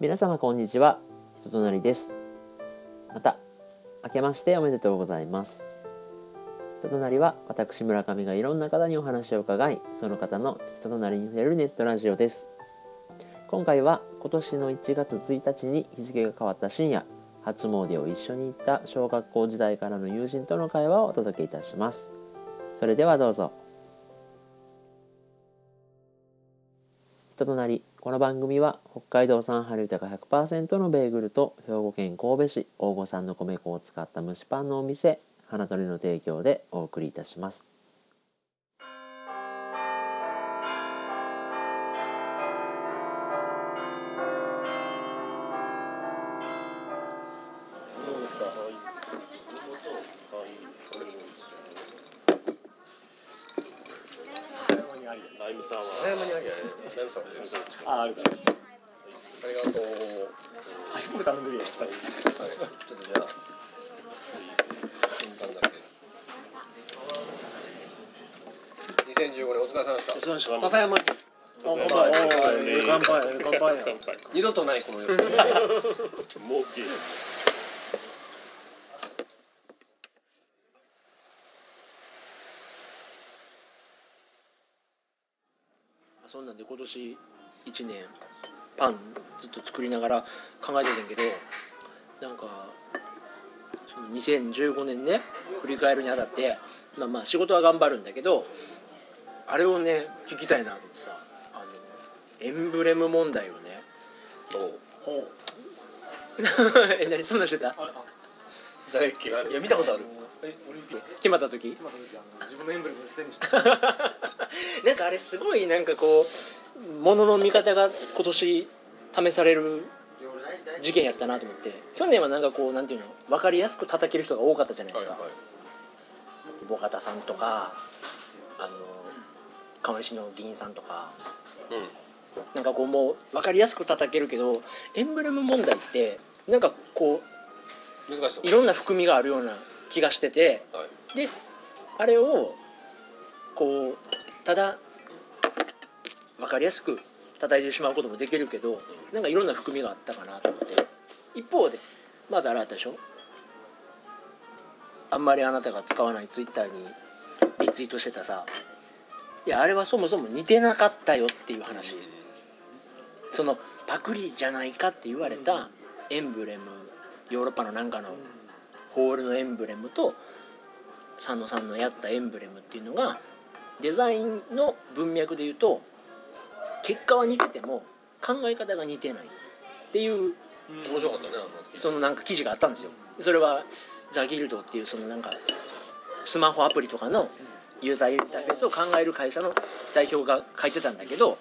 皆様こんにちは。人となりです。また明けましておめでとうございます。人となりは私村上がいろんな方にお話を伺いその方の人となりに触れるネットラジオです。今回は今年の1月1日に日付が変わった深夜初詣を一緒に行った小学校時代からの友人との会話をお届けいたします。それではどうぞ。人となりこの番組は北海道産春豊か100%のベーグルと兵庫県神戸市大御産の米粉を使った蒸しパンのお店花鳥の提供でお送りいたします。にありです。ライムさんは笹山にあり。ライムさんは全然違うあ、ありがとうございます。ありがとう頼んでるやん。はい。はいちょっとじゃあ順番だけ2015年お疲れ様でしたお疲れ様でした笹山にあ、乾杯。おー乾杯。乾杯や。二度とないこの夜もうゲーそんなんで今年1年パンずっと作りながら考えててんけどなんかその2015年ね振り返るにあたってまあまあ仕事は頑張るんだけどあれをね聞きたいなと思ってさあのエンブレム問題をねほう。え何そんなんしてた？誰っけ？いや見たことあるえ、オリンピック。決まった時？今の時あの自分のエンブレムを捨てにした。なんかあれすごいなんかこうものの見方が今年試される事件やったなと思って。去年はなんかこうなんていうの分かりやすく叩ける人が多かったじゃないですか、ボカタさんとかあの川西の議員さんとか。うん。なんかこうもう分かりやすく叩けるけどエンブレム問題ってなんかこ難しそうう。いろんな含みがあるような気がしてて。はい。であれをこうただ分かりやすく叩いてしまうこともできるけどなんかいろんな含みがあったかなと思って。一方でまずあれあったでしょ？あんまりあなたが使わないツイッターにリツイートしてたさ。いやあれはそもそも似てなかったよっていう話。そのパクリじゃないかって言われたエンブレムヨーロッパのなんかのホールのエンブレムと佐野さんのやったエンブレムっていうのがデザインの文脈で言うと結果は似てても考え方が似てないっていう面白かったねそのなんか記事があったんですよ。それはザ・ギルドっていうそのなんかスマホアプリとかのユーザーインターフェースを考える会社の代表が書いてたんだけど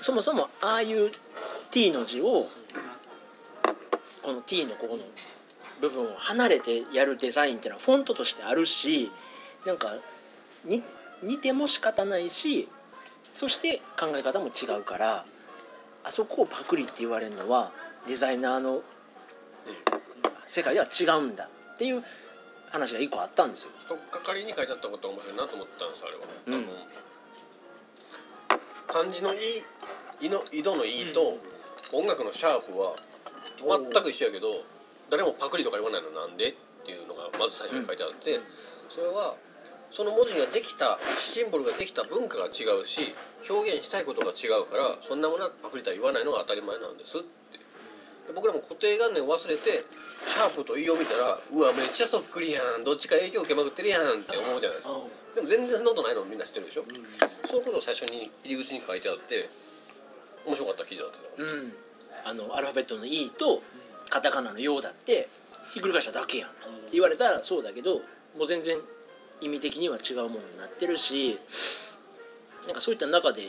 そもそもああいう T の字をこの T のここの部分を離れてやるデザインっていうのはフォントとしてあるしなんかに似ても仕方ないしそして考え方も違うからあそこをパクリって言われるのはデザイナーの世界では違うんだっていう話が一個あったんですよ。とっかかりに書いてあったことが面白いなと思ったんですあれは、うん。あの漢字の「い」「い」の「井戸の「い」と音楽の「シャープ」は全く一緒やけど誰もパクリとか言わないのなんでっていうのがまず最初に書いてあって、それはその文字ができたシンボルができた文化が違うし表現したいことが違うからそんなものはパクリとは言わないのが当たり前なんですって。で僕らも固定観念を忘れてシャープと「い」を見たらうわめっちゃそっくりやん。どっちか影響受けまくってるやんって思うじゃないですか。でも全然そんなことないのみんな知ってるでしょ、そういうことを最初に入り口に書いてあって面白かった記事だったよう。ん、あのアルファベットの「E」とカタカナの「ヨ」だってひっくり返しただけやんって言われたらそうだけどもう全然意味的には違うものになってるしなんかそういった中で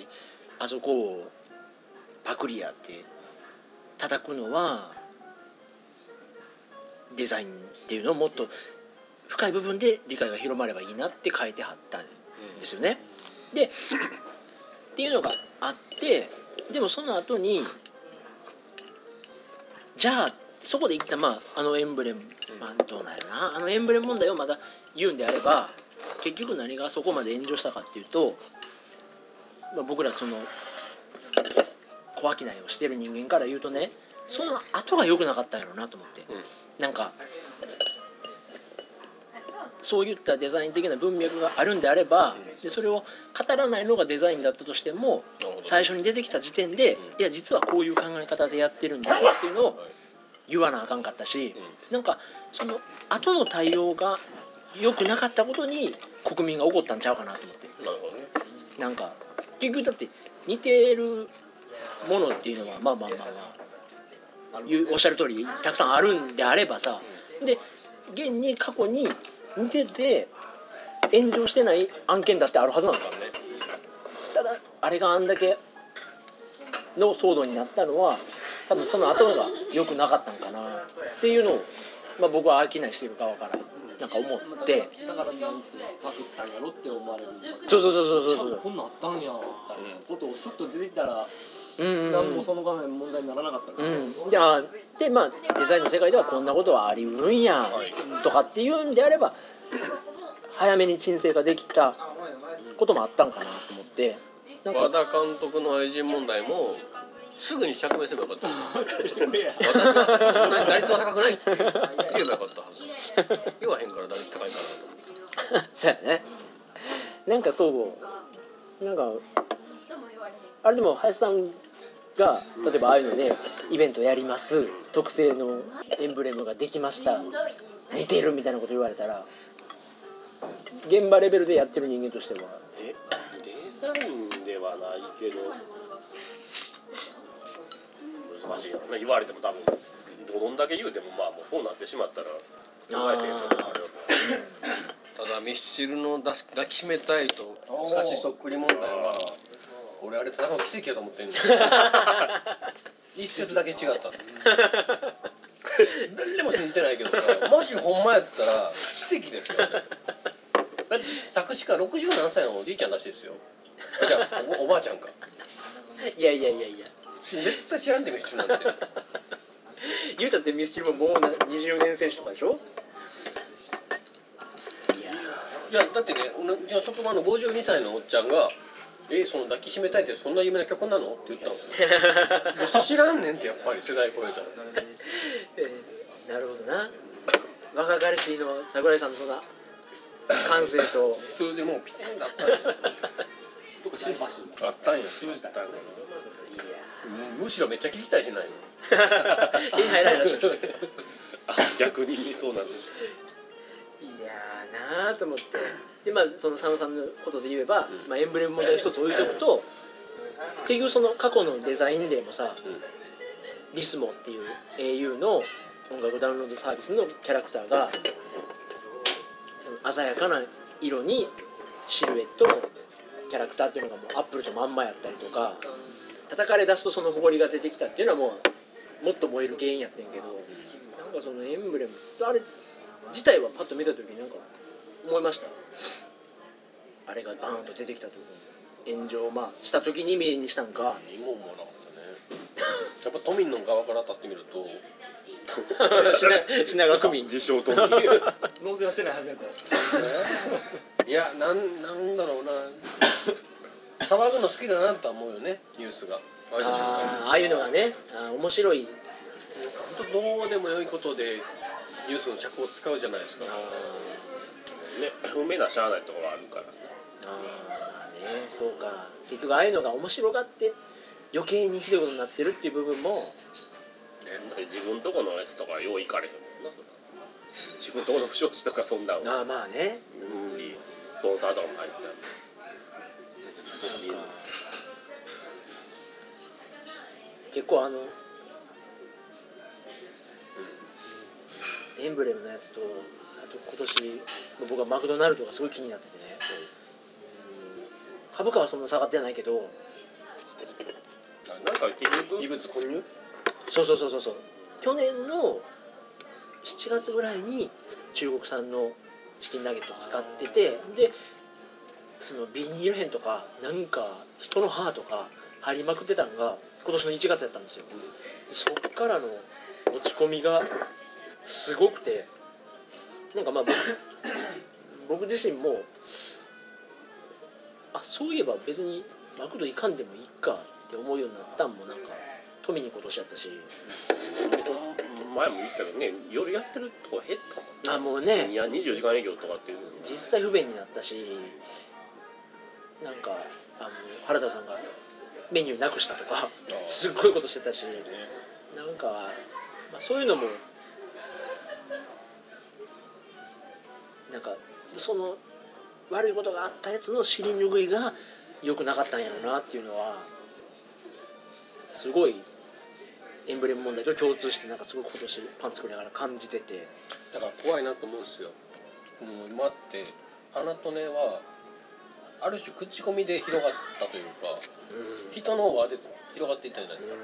あそこをパクリやって叩くのはデザインっていうのをもっと深い部分で理解が広まればいいなって書いてはったんですよね。でっていうのがあってでもその後にじゃあそこで一旦まああのエンブレム、まあ、どうなんやろなあのエンブレム問題をまた言うんであれば結局何がそこまで炎上したかっていうと、まあ、僕らその小商いをしてる人間から言うとねその後が良くなかったんやろうなと思って、なんかそういったデザイン的な文脈があるんであればでそれを語らないのがデザインだったとしても最初に出てきた時点でいや実はこういう考え方でやってるんですっていうのを言わなあかんかったしなんかその後の対応が良くなかったことに国民が怒ったんちゃうかなと思って。なるほどね。なんか結局だって似てるものっていうのはまあまあまあまあおっしゃる通りたくさんあるんであればさで現に過去に似てて炎上してない案件だってあるはずなんだだね。ただあれがあんだけの騒動になったのは多分その後が良くなかったんかなっていうのを、まあ、僕は商いしてる側からなんか思って。だからなんてパクったんやろって思われる。そうそうそうそうそうこんなんあったんやみたいなことをスッと出てきたらうんうんうん。何もその画面問題にならなかったから。うん、じゃあでまあデザインの世界ではこんなことはありうるんやとかっていうんであれば早めに鎮静化できたこともあったんかなと思って。なん和か田監督の愛人問題もすぐに釈明すればよかった。打率は高くない。って言えばよかったはず言わへんから打率高いかそうやね。なんかそうなんかあれでも林さんが例えばああいうのでイベントやります。特製のエンブレムができました。似てるみたいなこと言われたら現場レベルでやってる人間としては。でデザインではないけど難しいな言われても多分。どんだけ言うてもまあもうそうなってしまったら考えてるのがあるな。ただミスチルの抱き抱きしめたいと歌詞そっくり問題は俺あれただの奇跡やと思ってんねん。一節だけ違った。誰も信じてないけどさもしほんまやったら奇跡ですよ。ねだって作詞家67歳のおじいちゃんらしいですよ。じゃあおおばあちゃんか。いやいやいやいや絶対知らんでミスチルなんて言うたってミスチルももうな20年選手とかでしょ？いやだってねうちの職場の52歳のおっちゃんが「えその抱きしめたいってそんな有名な曲なの?」って言ったんですよ知らんねんってやっぱり世代超えたら。えーなるほどな。若かりしの桜井さんのそんな感性と。数字もうピテンだった。とかシンパシーあったんや数字だったんやむしろめっちゃ聞きたいしないの？手に入らないらしいいあ逆に。そうなんですやーなーと思って。でまあその佐野さんのことで言えば、まあ、エンブレム問題一つ置いとくと 結局その過去のデザインでもさ、リスモっていう au の音楽ダウンロードサービスのキャラクターが鮮やかな色にシルエットのキャラクターっていうのがもうアップルとまんまやったりとか叩かれ出すとその埃が出てきたっていうのはもうもっと燃える原因やってんけどなんかそのエンブレムあれ自体はパッと見た時になんか思いました。あれがバーンと出てきた時に炎上をまあした時に目にしたんか。何も思わなかったね。やっぱ都民の側から立ってみると品 品川区民自称と 納税はしてないはずやからいやなんなんだろうな。騒ぐの好きだなとは思うよねニュースがああいうのあーああいうのがね。あー面白い。本当どうでもよいことでニュースの尺を使うじゃないですか。ね不明なしゃあないところはあるからね。ああねそうか。結局ああいうのが面白がって余計にひどいことになってるっていう部分も。だって自分とこのやつとかよういかれへんもんな自分とこの不祥事とかそんなんああまあね。スポンサーとかも入ったり結構あのエンブレムのやつとあと今年僕はマクドナルドがすごい気になっててね。株価はそんな下がってないけどなんか結局異物混入？そうそうそうそうそう。去年の7月ぐらいに中国産のチキンナゲットを使っててでそのビニール片とかなんか人の歯とか入りまくってたのが今年の1月やったんですよ。でそっからの落ち込みがすごくてなんかまあ僕僕自身もあそういえば別にマクド行かんでもいいかっって思うようになったんもなんか富に今年やったし。前も言ったけどね夜やってるとこ減ったもんあもうね。いや24時間営業とかっていうの実際不便になったしなんかあの原田さんがメニューなくしたとかすっごいことしてたしなんか、まあ、そういうのもなんかその悪いことがあったやつの尻拭いが良くなかったんやろうなっていうのはすごいエンブレム問題と共通してなんかすごく今年パン作りながら感じてて。だから怖いなと思うんですよ。もう今って花とねはある種口コミで広がったというか人の輪で広がっていったじゃないですか。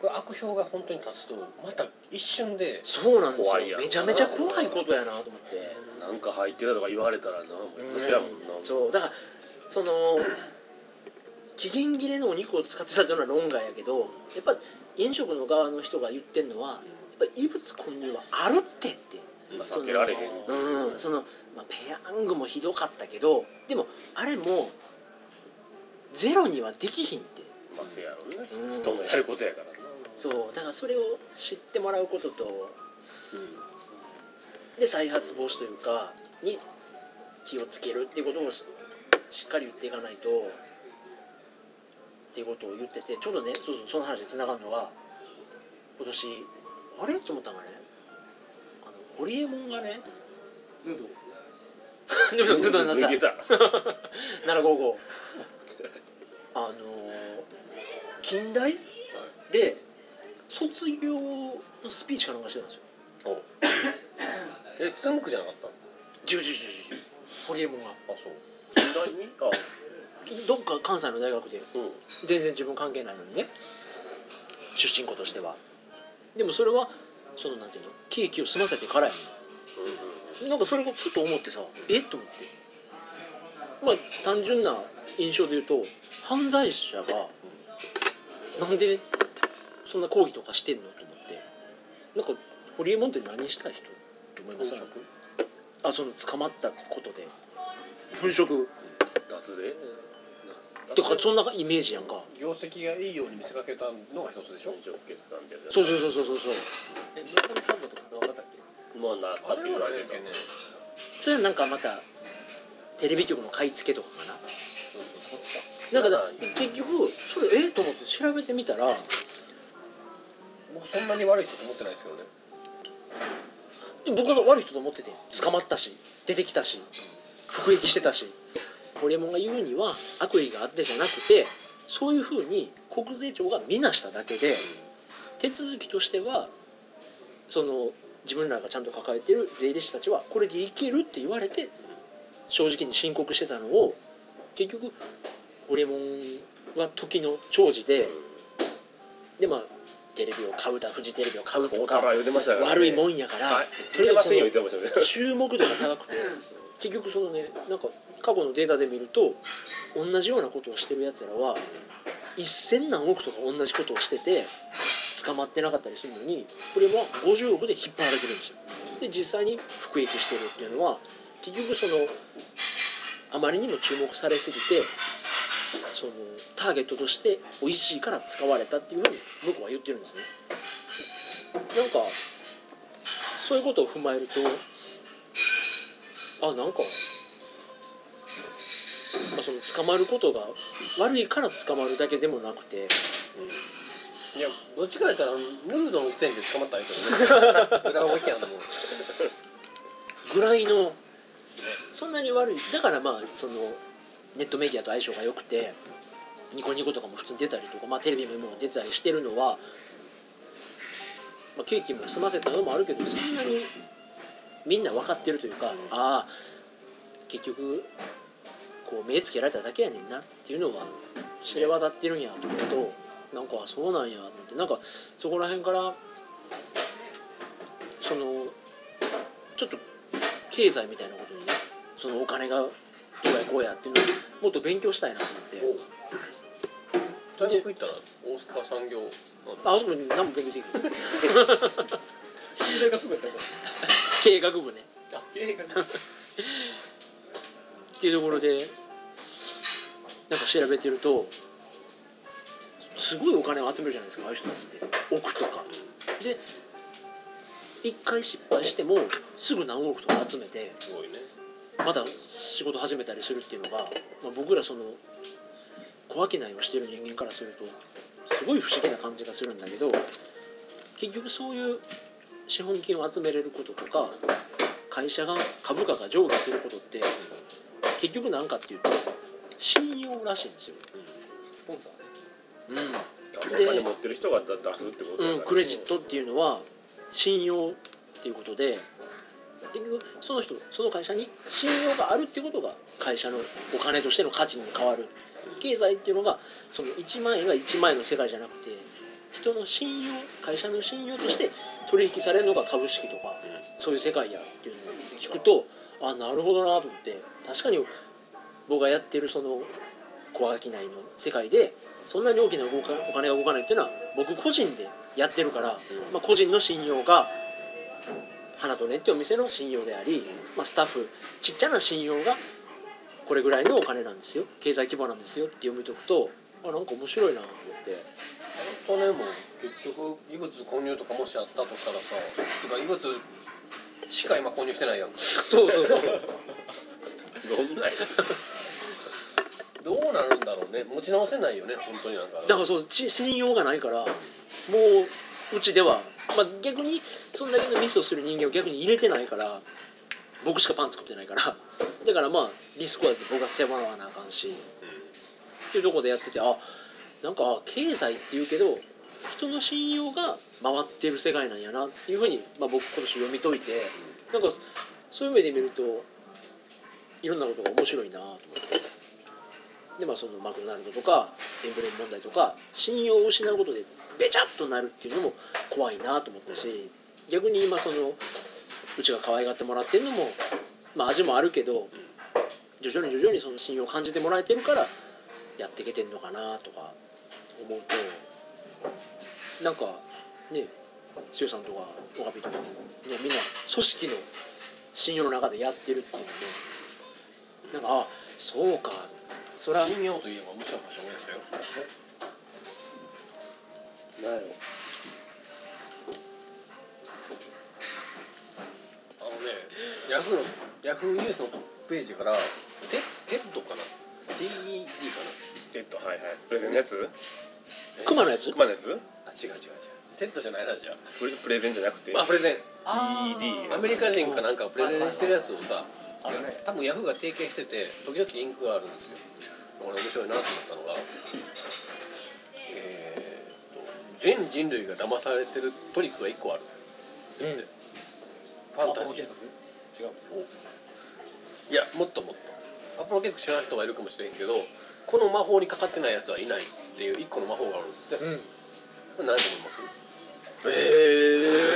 これ悪評が本当に立つとまた一瞬でそうなんですよ。怖いめちゃめちゃ怖いことやなと思って、なんか入ってたとか言われたらなもう一緒やもん。なそう。だからその期限切れのお肉を使ってたというのは論外やけどやっぱ飲食の側の人が言ってんのはやっぱ異物混入はあるってって。まあ避けられへん。うん。その、まあ、ペヤングもひどかったけどでもあれもゼロにはできひんって。まあせやろうね。うん。人のやることやからな。そう。だからそれを知ってもらうことと、で再発防止というかに気をつけるっていうことをししっかり言っていかないとっていうことを言っててちょうどねそうそうその話につながるのが今年あれ？と思ったのがねホリエモンがねヌード。ヌードヌードになった。抜けた。755あの近代？で卒業のスピーチかなんかしてたんですよ。えつんくじゃなかった？ジュジュジュジュジュホリエモンが。あそう。近代に？あ。どっか関西の大学で。うん。全然自分関係ないのにね。出身校としては。でもそれはそのなんていうの？ケーキを済ませてからやねん。なんかそれがふと思ってさえっと思って。まあ単純な印象で言うと犯罪者がなんでそんな抗議とかしてんのと思って。なんかホリエモンって何した人と思います？あその捕まったことで。粉飾。脱税？とかそんなイメージやんか。業績がいいように見せかけたのが一つでしょ？決算そうそうそうそう。そうそうえ村上さんだとか分かったっけ？まあなったってあれは言われてた。ねそれはなんかまたテレビ局の買い付けとかかな。なんかだ結局それえ？っと思って調べてみたら。僕そんなに悪い人と思ってないですけどね。僕は悪い人と思ってて。捕まったし出てきたし服役してたしホリエモンが言うには悪意があってじゃなくてそういうふうに国税庁が見なしただけで手続きとしてはその自分らがちゃんと抱えてる税理士たちはこれでいけるって言われて正直に申告してたのを結局ホリエモンは時の長寿ででまあテレビを買うだフジテレビを買うとか悪いもんやから、はい。それが注目度が高くて。結局そのねなんか過去のデータで見ると同じようなことをしてるやつらは1000何億とか同じことをしてて捕まってなかったりするのにこれは50億で引っ張られてるんですよ。で実際に服役してるっていうのは結局そのあまりにも注目されすぎてそのターゲットとして美味しいから使われたっていうふうに向こうは言ってるんですね。なんかそういうことを踏まえるとあなんか、その捕まることが悪いから捕まるだけでもなくて。いやどっちかやったらヌードの時点で捕まったらいいけどね。無駄な動きやんなもんぐらいのそんなに悪い。だからまあそのネットメディアと相性が良くてニコニコとかも普通に出たりとか、まあ、テレビも出たりしてるのは、まあ、ケーキも済ませたのもあるけどそんなにみんな分かってるというかああ結局こう目つけられただけやねんなっていうのが知れ渡ってるんやと思うとなんかあそうなんやと思ってなんかそこら辺からそのちょっと経済みたいなことにねそのお金がどうやこうやっていうのをもっと勉強したいなと思って。大学行ったら大阪産業あそこに何も勉強できない 大学部やったじ経営学部んあ経営学っていうところでなんか調べてるとすごいお金を集めるじゃないですかああいう人たちって。億とか。で一回失敗してもすぐ何億とか集めてすごいね。また仕事始めたりするっていうのが、まあ、僕らその小商いをしてる人間からするとすごい不思議な感じがするんだけど結局そういう資本金を集めれることとか会社が株価が上下することって結局何かっていうと信用らしいんですよ。スポンサーね。うん。お金持ってる人が出すってことだから。うん、クレジットっていうのは信用っていうことで結局その人その会社に信用があるっていうことが会社のお金としての価値に変わる。経済っていうのがその1万円が1万円の世界じゃなくて人の信用会社の信用として取引されるのが株式とかそういう世界やっていうのを聞くとあなるほどなと思って。確かに僕がやってるその小商いの世界でそんなに大きな動かお金が動かないっていうのは僕個人でやってるから、まあ、個人の信用が花とねってお店の信用であり、まあ、スタッフちっちゃな信用がこれぐらいのお金なんですよ。経済規模なんですよって読み解くとあなんか面白いなと思って。それも結局異物混入とかもしあったとしたらさてか異物しか今混入してないやん。かそうそうそう。どんなやどうなるんだろうね。持ち直せないよね本当になんか。だからそうち信用がないからもううちでは、まあ、逆にそんだけのミスをする人間を逆に入れてないから僕しかパン作ってないから。だからまあリスクは僕が背負わなあかんし、っていうところでやっててあなんかあ経済っていうけど人の信用が回ってる世界なんやなっていうふうに、まあ、僕今年読み解いてなんかそういう目で見るといろんなことが面白いなと思って。でまあそのマクドナルドとかエンブレム問題とか信用を失うことでべちゃっとなるっていうのも怖いなと思ったし逆に今そのうちが可愛がってもらってるのもまあ味もあるけど徐々に徐々にその信用を感じてもらえてるからやっていけてんのかなとか思うとなんかね剛さんとかオカピとかも、ね、みんな組織の信用の中でやってるっていうのもなんかあそうか。そら信用といえば面白い話思い出したよ。あのねヤフーのヤフーニュースのトップページからテ TED かな？TED かえっとはいはい。プレゼンのやつ？クマのやつ？熊のやつ？なあ違う違う違う。 TED じゃないなじゃプレプレゼンじゃなくて？ああプレゼン。ED アメリカ人かなんかがプレゼンしてるやつをさあるね。多分ヤフーが提携してて時々リンクがあるんですよ。これ面白いなと思ったのがえーと全人類が騙されてるトリックが1個ある。うんファンタジー。違う。いやもっともっと。アポロ計画知らない人がいるかもしれんけどこの魔法にかかってないやつはいないっていう1個の魔法があるんですねうんこれ何だと思い。ますええ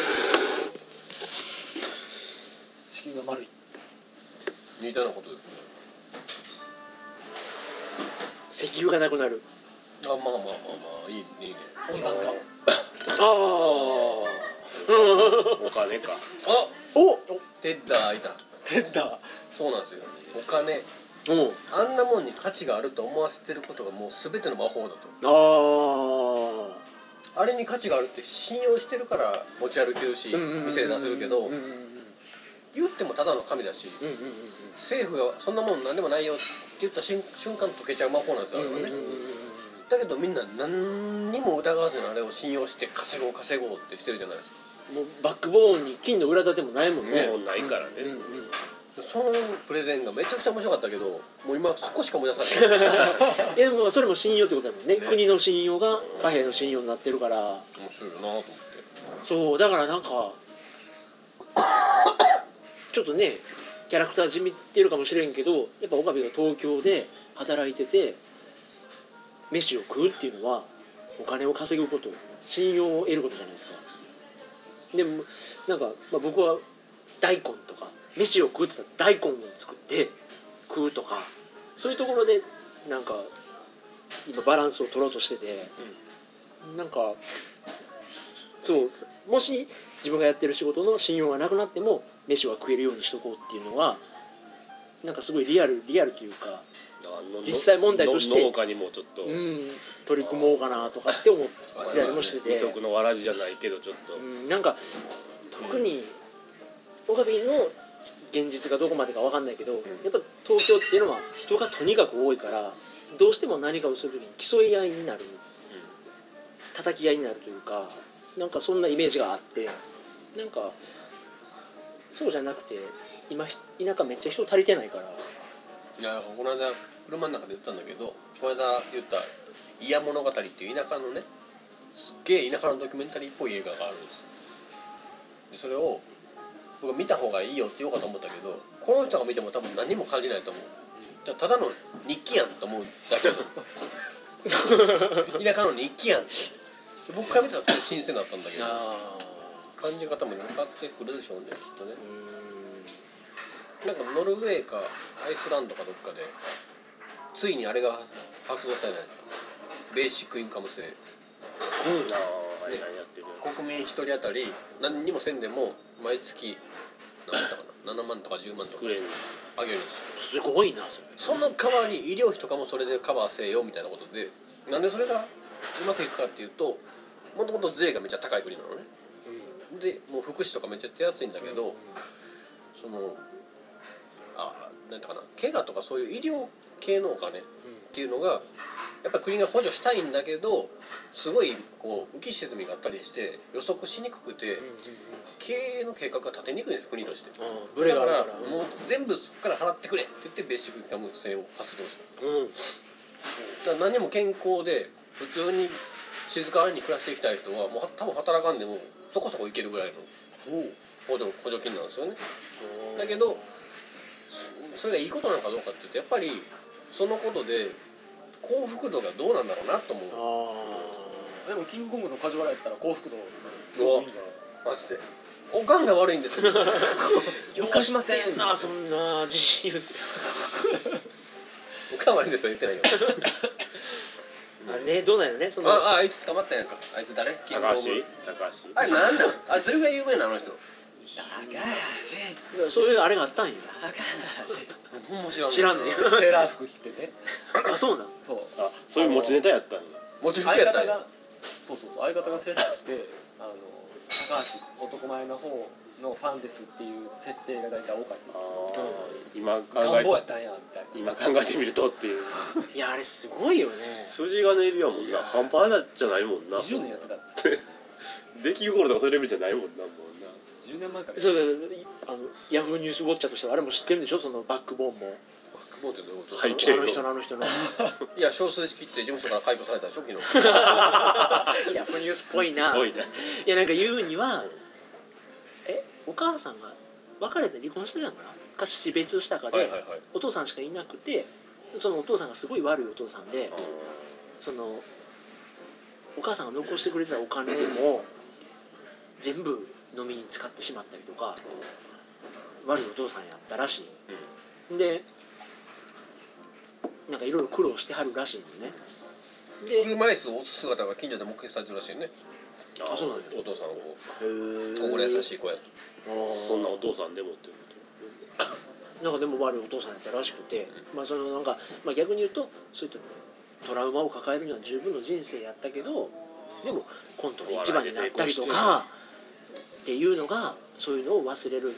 地球が丸い。似たようなことですね石油がなくなる。あまあまあまあまあいいねいいね。温暖化。ああ お金か。あお！テッダーいた。出たそうなんですよ。お金。おあんなもんに価値があると思わせてることがもう全ての魔法だと。あああれに価値があるって信用してるから持ち歩けるし店で出せるけど言ってもただの神だし政府がそんなもん何でもないよって言った瞬瞬間溶けちゃう魔法なんですよ、あれはねうん。だけどみんな何にも疑わずにあれを信用して稼ごう稼ごうってしてるじゃないですか。もうバックボーンに金の裏立てもないもんね。もうないからねそのプレゼンがめちゃくちゃ面白かったけどもう今そこしか思い出さない。いやでもそれも信用ってことだもんね。ね。国の信用が貨幣の信用になってるから。面白いなと思って。そうだからなんかちょっとねキャラクター地味ってるかもしれんけどやっぱ岡部が東京で働いてて飯を食うっていうのはお金を稼ぐこと信用を得ることじゃないですか。でもなんか、まあ、僕は大根とか飯を食うって言ったら大根を作って食うとかそういうところでなんか今バランスを取ろうとしてて、なんかそうもし自分がやってる仕事の信用がなくなっても飯は食えるようにしとこうっていうのはなんかすごいリアルリアルというか、実際問題としての農家にもちょっと、うん、取り組もうかなとかって思ったりもしてて。二足のわらじじゃないけどちょっと、うん、なんか特に岡部の現実がどこまでか分かんないけど、やっぱ東京っていうのは人がとにかく多いからどうしても何かをする時に競い合いになる叩き合いになるというかなんかそんなイメージがあってなんかそうじゃなくて今ひ田舎めっちゃ人足りてないから。いやこの間車の中で言ったんだけどこの間言った「イヤ物語」っていう田舎のねすっげえ田舎のドキュメンタリーっぽい映画があるんです。それを僕は見た方がいいよって言おうかと思ったけどこの人が見ても多分何も感じないと思う。じゃあただの日記やんと思うだけ。田舎の日記やん。ってで僕から見たらすごい新鮮だったんだけどあ感じ方も分かってくるでしょうねきっとね。うなんかノルウェーかアイスランドかどっかでついにあれが発動したじゃないですか。ベーシックインカム制。ああはいはいやってる国民一人当たり何にもせんでも毎月何だったかな7万とか10万とかくれんあげるんですよ。んすごいな。それその代わりに医療費とかもそれでカバーせよみたいなことでなんでそれがうまくいくかっていうともともと税がめっちゃ高い国なのね。でもう福祉とかめっちゃ手厚いんだけど、そのあなんうかな怪我とかそういう医療系のお金っていうのがやっぱり国が補助したいんだけどすごいこう浮き沈みがあったりして予測しにくくて経営の計画が立てにくいんです国として。だからがあるから。もう全部そこから払ってくれって言ってベーシックインカム制を発動したうん。だから何も健康で普通に静かに暮らしていきたい人はもう多分働かんでもそこそこいけるぐらいの補助補助金なんですよね。だけどそれがいいことなのかどうかっていうとやっぱりそのことで幸福度がどうなんだろうなと思う。あでもキングコングの梶原やったら幸福度すごいいいんじゃないマジで。おかんが悪いんですよ。あかしませんなそんな自信おかん悪いんですよ言ってないよ。あれねどうなんやろねその。あああいつ捕まったやんか。あいつ誰？キングコン高橋？グ高橋？あれなんなんあれどれぐらい有名なのあの人？そういうあれがあったんや。ほんま知らん。知らんね。セーラー服着てねあそうなんそう。あそういう持ちネタやったんや。もちろん相やったんや。方がそうそうそう相方がセーラー着て あの高橋男前の方のファンですっていう設定が大体多かった。あー今考願望やえったんやみたいな。今考えてみるとっていう。いやあれすごいよね。筋金入りやもんな。半端なじゃないもんな。20年やってたっつって。出来心とかそういうレベルじゃないもんな。もうな10年前から。そうあのヤフーニュースウォッチャーとしてはあれも知ってるんでしょ？そのバックボーンも久保ってどういうことはい背景あの人のあの人の。いや少数式って事務所から解雇されたでしょ昨日。ヤフーニュースっぽいな多いねいやなんか言うにはえお母さんが別れて離婚してたのかな？か死別したかで、はいはいはい。お父さんしかいなくてそのお父さんがすごい悪いお父さんであそのお母さんが残してくれてたお金も全部飲みに使ってしまったりとか悪いお父さんやったらしい、でなんかいろいろ苦労してはるらしいのね。で車椅子を押す姿が近所で目撃されてるらしいね。ーあそうなんだお父さんを心優しい子やと。そんなお父さんでもっていうなんかでも悪いお父さんやったらしくて、まあそのなんか、まあ、逆に言うとそういったトラウマを抱えるには十分の人生やったけどでもコントで一番になったりとかっていうのがそういうのを忘れる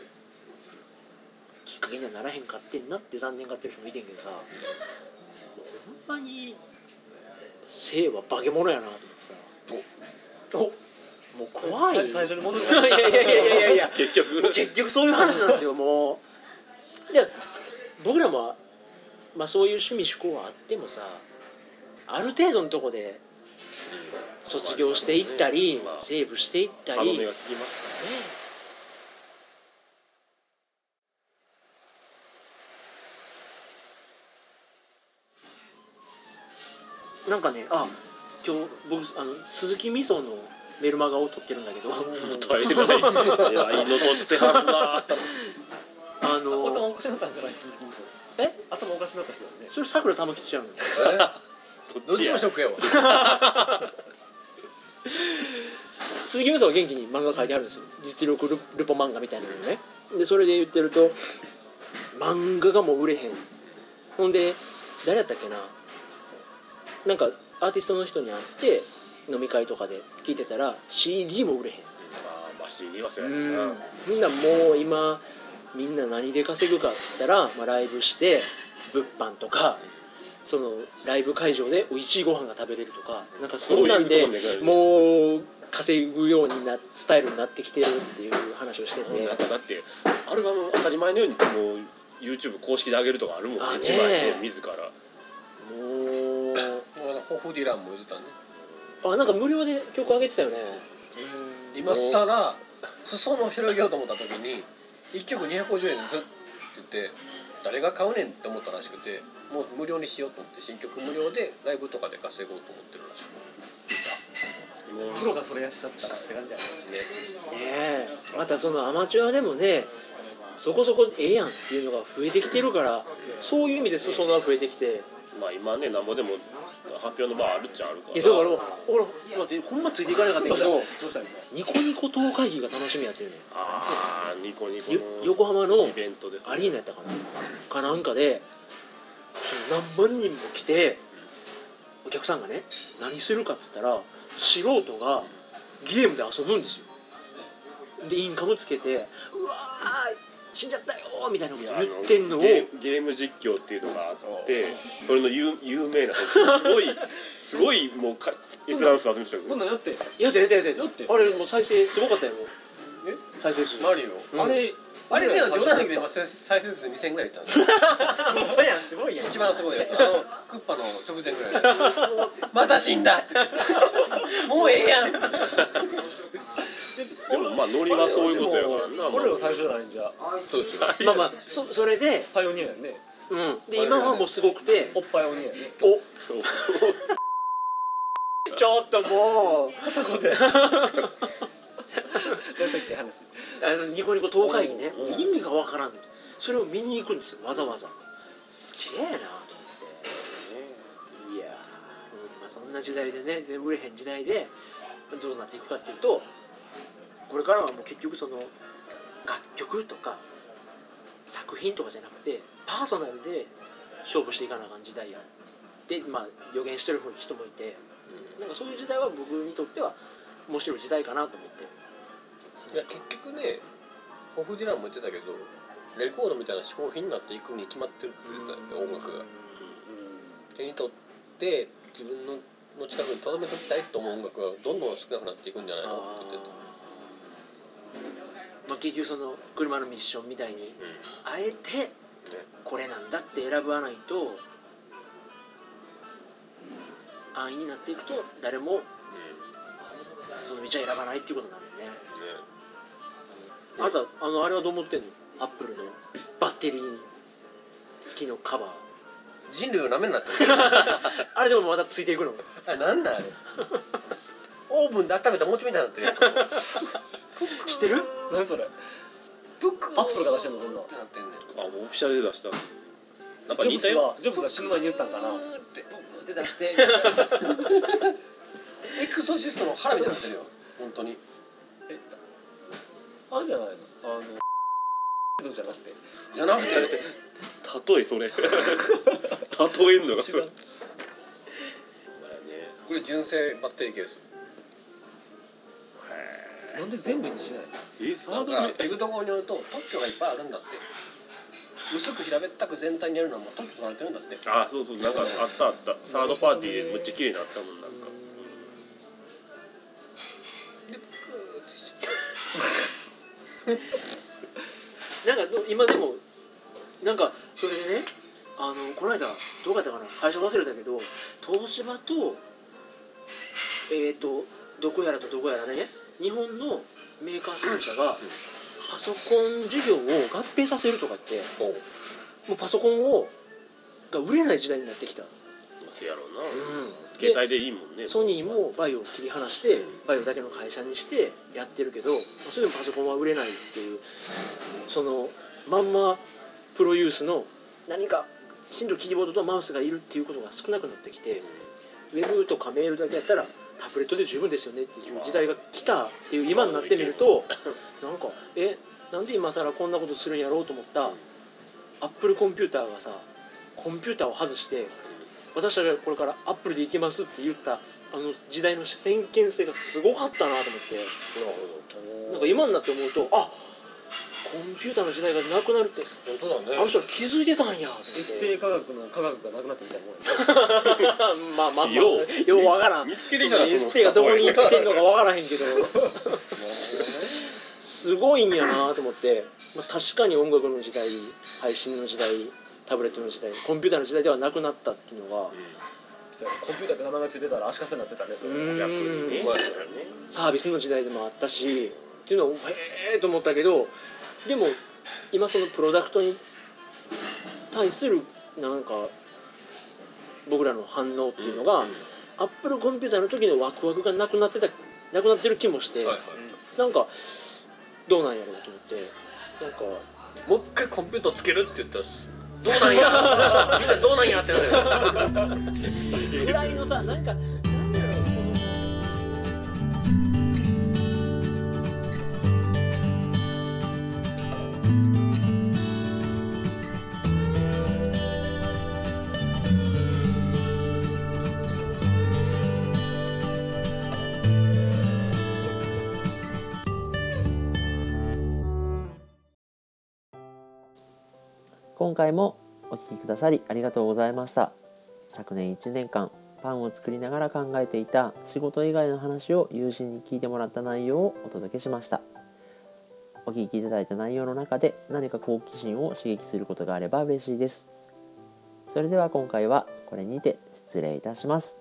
きっかけにはならへんかってんなって残念がってる人もいてんけどさほんまに性は化け物やなと思ってさ。おもう怖い最最初に戻る。いやいやいやいやいや。いや結局。結局そういう話なんですよもう。で僕らも、まあ、そういう趣味趣向はあってもさある程度のとこで卒業していったり、まあ。セーブしていったり、ね歯の目が効きますなんかねあ今日僕あの鈴木みそのメルマガを撮ってるんだけどから大変偉い。の取ってはるな。あ頭のおかしなったんじゃない？鈴木みそ。え？頭おかしなった人だよね。それさくら玉吉ちゃうの。え？どっちもショックやわ？鈴木みそは元気に漫画描いてあるんですよ。実力ルルポ漫画みたいなのね。でそれで言ってると漫画がもう売れへん。ほんで誰やったっけな？なんかアーティストの人に会って飲み会とかで聞いてたら CD も売れへん。あーまあ CD はそうやうんな。みんなもう今みんな何で稼ぐかっつったら、まあ、ライブして物販とかそのライブ会場で美味しいご飯が食べれるとかなんかそんなんでもう稼ぐようになスタイルになってきてるっていう話をしてて。なんかだってアルバム当たり前のようにもう YouTube 公式で上げるとかあるもんね。あね一枚ね自らホフディランも言ってたね。あなんか無料で曲上げてたよね。今更裾野を広げようと思った時に1曲250円ずっって言って誰が買うねんって思ったらしくてもう無料にしようと思って新曲無料でライブとかで稼ごうと思ってるらしくプロがそれやっちゃったらって感じやね。ねえ。またそのアマチュアでもねそこそこええやんっていうのが増えてきてるからそういう意味で裾野が増えてきて。まあ今ねなんぼでも発表の場あるっちゃあるから。いやだから俺待ってほんまついていかなかったけどニコニコ東会議が楽しみやってるねああニコニコ横浜のイベントですね。アリーナやったかな？かなんかで何万人も来てお客さんがね何するかっつったら素人がゲームで遊ぶんですよ。でインカムつけて「うわー死んじゃったよ」みたいなことあ言ってんのをゲーゲーム実況っていうのがあってそれの有有名なすごい すごいもうか閲覧数集めてた。けどこんなんやって。やってやってやってやって。あれもう再生すごかったよえ？再生数。マリオ？うん。あれあれね最初冗談抜きで再生数2000ぐらいいったんですよ。そうやんすごいやん。一番すごいやつあのクッパの直前ぐらい。また死んだ もうええやんでもまあノリはそういうことやからな。俺ら最初じゃないんじゃ。そうです。よまあまあそそれで、パイオニアやね。うん、で今はもうすごくて。おっぱいオニアやね。おちょっともう片言や。何だっけ話。あのニコニコ東海議ね。意味がわからん。それを見に行くんですよわざわざ。すげえなと思って。いやー、うんまあ、そんな時代でねで売れへん時代でどうなっていくかっていうとこれからはもう結局その楽曲とか作品とかじゃなくてパーソナルで勝負していかなあかん時代やでまあ予言してる人もいて、なんかそういう時代は僕にとっては面白い時代かなと思って。いや結局ねホフディランも言ってたけどレコードみたいな嗜好品になっていくに決まってるって言ってたよ音楽が。手に取って自分のの近くに留めときたいと思う音楽がどんどん少なくなっていくんじゃないのって言ってまあ、結局その車のミッションみたいにあえてこれなんだって選ばないと安易になっていくと誰もその道は選ばないっていうことになるね。あなたあのあれはどう思ってんの？アップルのバッテリー付きのカバー。た人類をなめんなって。る あれでもまだついていくの？あれなんなんあれ。オーブンで温めた餅みたいになってるやん知ってる？何それ？プク。アップルが出してんのそんな。ってなってんねんあオフィシャルで出したなんかジョブたよはジョブズは死ぬ前に言ったんかな。ってプクって出して。エクソシストの腹みたいになってるよ。本当に。えあれじゃないの？あのじゃなくて。じゃなくて。例えそれ。例えんのがそれ。違う。これ純正バッテリーケースなんで全部にしないえサなんードでか。ペグとこによると特許がいっぱいあるんだって。薄く平べったく全体にやるのはもう特許取られてるんだって。あそうそうなんかあったあった。サードパーティーでめっちゃ綺麗になったもんなんか。でプクってし なんかど今でもなんかそれでねあのこの間どうかったかな会社忘れたけど東芝とえっ、とどこやらとどこやらね日本のメーカー3社がパソコン事業を合併させるとかってもうパソコンをが売れない時代になってきた、せやろうな。うん。携帯でいいもんね。ソニーもバイオを切り離してバイオだけの会社にしてやってるけどそれでもパソコンは売れないっていうそのまんまプロユースの何かきちんとキーボードとマウスがいるっていうことが少なくなってきてウェブとかメールだけやったらタブレットで十分ですよねっていう時代が来たっていう今になってみるとなんかえなんで今更こんなことするんやろうと思ったアップルコンピューターがさコンピューターを外して私たちはこれからアップルでいきますって言ったあの時代の先見性がすごかったなと思って。なんか今になって思うとあコンピューターの時代がなくなるって。本当だあの人ら気づいてたんや。エステ科学の科学がなくなったみたいなもん まあまあまあよう。ようわからん。見つけてきたエステがどこに行ってんのかわからへんけど。すごいんやなと思って、まあ、確かに音楽の時代配信の時代タブレットの時代コンピューターの時代ではなくなったっていうのが。コンピューターって名前がついてたら足かせになってたねそれ。逆にサービスの時代でもあったしっていうのをへえと思ったけどでも今そのプロダクトに対するなんか僕らの反応っていうのが、アップルコンピューターの時のワクワクがなくなってたなくなってる気もして、はいはい。なんかどうなんやろうと思って。なんかもう一回コンピューターつけるって言ったらどうなんや？みんなどうなんやってなるぐらいのさなんか今回もお聴きくださりありがとうございました。昨年1年間パンを作りながら考えていた仕事以外の話を友人に聞いてもらった内容をお届けしました。お聞きいただいた内容の中で何か好奇心を刺激することがあれば嬉しいです。それでは今回はこれにて失礼いたします。